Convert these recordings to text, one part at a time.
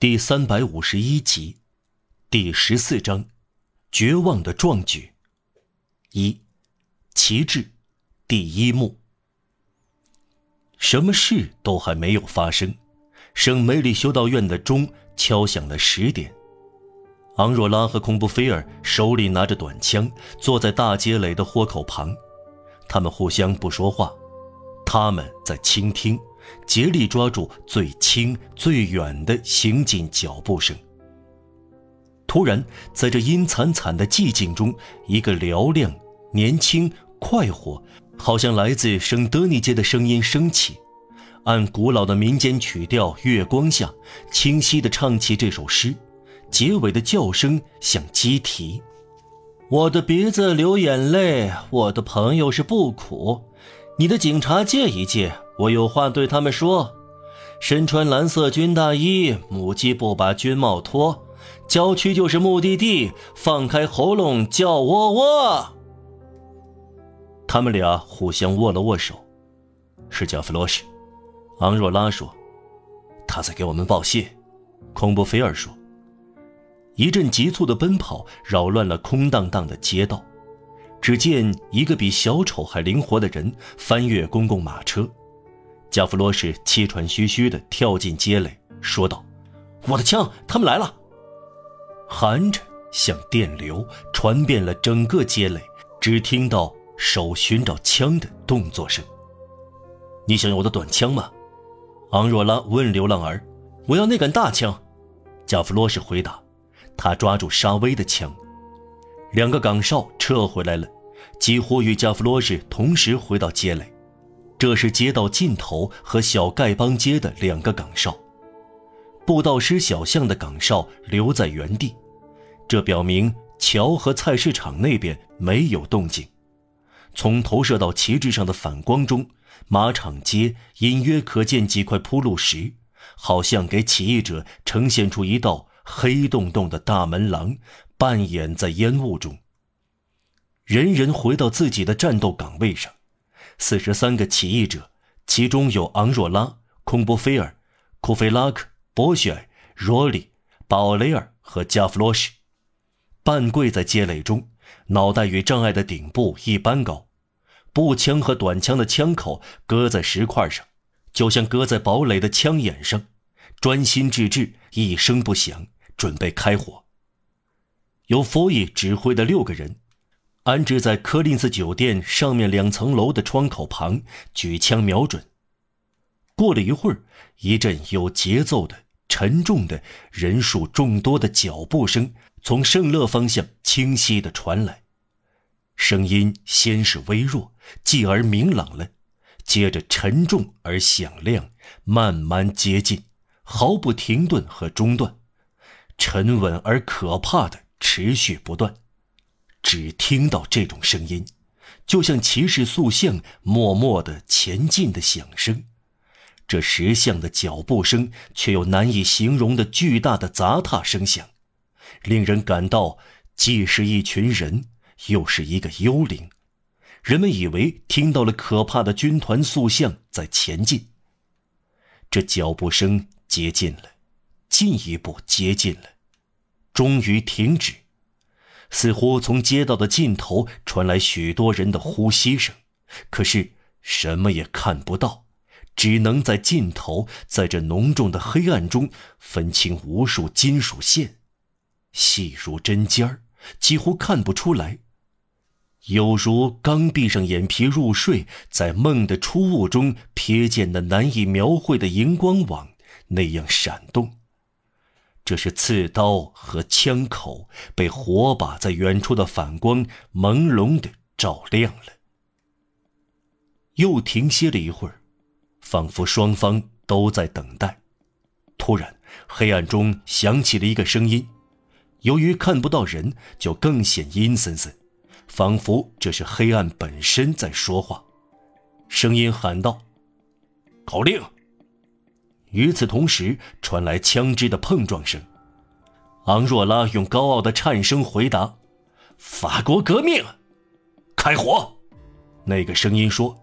第三百五十一集，第十四章，绝望的壮举。一，旗帜，第一幕。什么事都还没有发生，圣梅里修道院的钟敲响了十点。昂若拉和孔布菲尔手里拿着短枪，坐在大街垒的豁口旁，他们互相不说话，他们在倾听。竭力抓住最轻最远的行进脚步声。突然，在这阴惨惨的寂静中，一个嘹亮、年轻、快活，好像来自圣德尼街的声音升起，按古老的民间曲调《月光下》，清晰地唱起这首诗。结尾的叫声像鸡啼：“我的鼻子流眼泪，我的朋友是不苦，你的警察借一借。”我有话对他们说：身穿蓝色军大衣，母鸡不把军帽脱，郊区就是目的地，放开喉咙叫喔喔。他们俩互相握了握手。是加弗洛什，昂若拉说：“他在给我们报信。”孔布菲尔说：“一阵急促的奔跑扰乱了空荡荡的街道，只见一个比小丑还灵活的人翻越公共马车。”加弗罗什气喘吁吁地跳进街垒，说道：“我的枪，他们来了！”喊着，像电流传遍了整个街垒，只听到手寻找枪的动作声。“你想要我的短枪吗？”昂若拉问流浪儿。“我要那杆大枪。”加弗罗什回答。他抓住沙威的枪。两个岗哨撤回来了，几乎与加弗罗什同时回到街垒。这是街道尽头和小丐帮街的两个岗哨，布道师小巷的岗哨留在原地，这表明桥和菜市场那边没有动静。从投射到旗帜上的反光中，马场街隐约可见几块铺路石，好像给起义者呈现出一道黑洞洞的大门廊，扮演在烟雾中。人人回到自己的战斗岗位上。四十三个起义者，其中有昂若拉、孔波菲尔、库菲拉克、博雪尔、罗里、巴奥雷尔和加弗罗什，半跪在街垒中，脑袋与障碍的顶部一般高，步枪和短枪的枪口搁在石块上，就像搁在堡垒的枪眼上，专心致志，一声不响，准备开火。由佛伊指挥的六个人。安置在柯林斯酒店上面两层楼的窗口旁，举枪瞄准。过了一会儿，一阵有节奏的、沉重的、人数众多的脚步声从圣乐方向清晰地传来。声音先是微弱，继而明朗了，接着沉重而响亮，慢慢接近，毫不停顿和中断，沉稳而可怕的持续不断。只听到这种声音，就像骑士塑像默默的前进的响声，这石像的脚步声却又难以形容的巨大的砸踏声响，令人感到既是一群人，又是一个幽灵。人们以为听到了可怕的军团塑像在前进。这脚步声接近了，进一步接近了，终于停止。似乎从街道的尽头传来许多人的呼吸声，可是什么也看不到，只能在尽头，在这浓重的黑暗中分清无数金属线，细如针尖儿，几乎看不出来，有如刚闭上眼皮入睡，在梦的初雾中瞥见的难以描绘的荧光网那样闪动。这是刺刀和枪口被火把在远处的反光朦胧的照亮了。又停歇了一会儿，仿佛双方都在等待。突然，黑暗中响起了一个声音，由于看不到人，就更显阴森森，仿佛这是黑暗本身在说话。声音喊道：“口令。”与此同时，传来枪支的碰撞声。昂若拉用高傲的颤声回答：“法国革命，开火！”那个声音说：“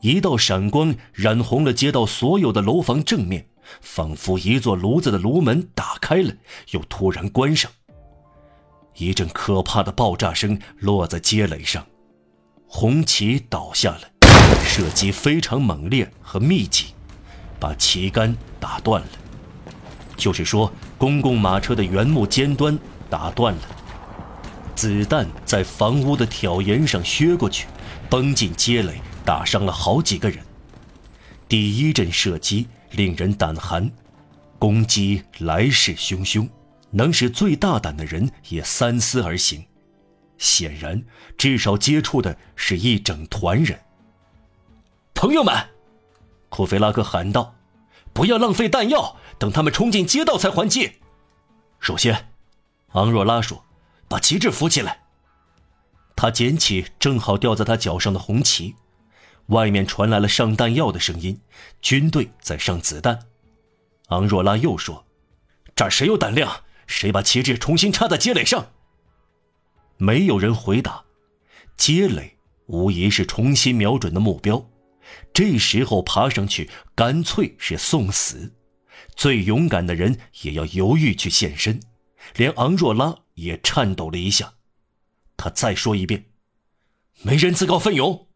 一道闪光染红了街道所有的楼房正面，仿佛一座炉子的炉门打开了，又突然关上。一阵可怕的爆炸声落在街垒上，红旗倒下了，射击非常猛烈和密集，把旗杆打断了。就是说，公共马车的原木尖端打断了。子弹在房屋的挑檐上削过去，崩进街垒，打伤了好几个人。第一阵射击令人胆寒，攻击来势汹汹，能使最大胆的人也三思而行。显然，至少接触的是一整团人。朋友们，库菲拉克喊道：“不要浪费弹药，等他们冲进街道才还击。”首先，昂若拉说。把旗帜扶起来。他捡起正好掉在他脚上的红旗，外面传来了上弹药的声音，军队在上子弹。昂若拉又说：“这儿谁有胆量，谁把旗帜重新插在街垒上。”没有人回答。街垒无疑是重新瞄准的目标，这时候爬上去干脆是送死。最勇敢的人也要犹豫去献身。连昂若拉也颤抖了一下，他再说一遍：“没人自告奋勇。”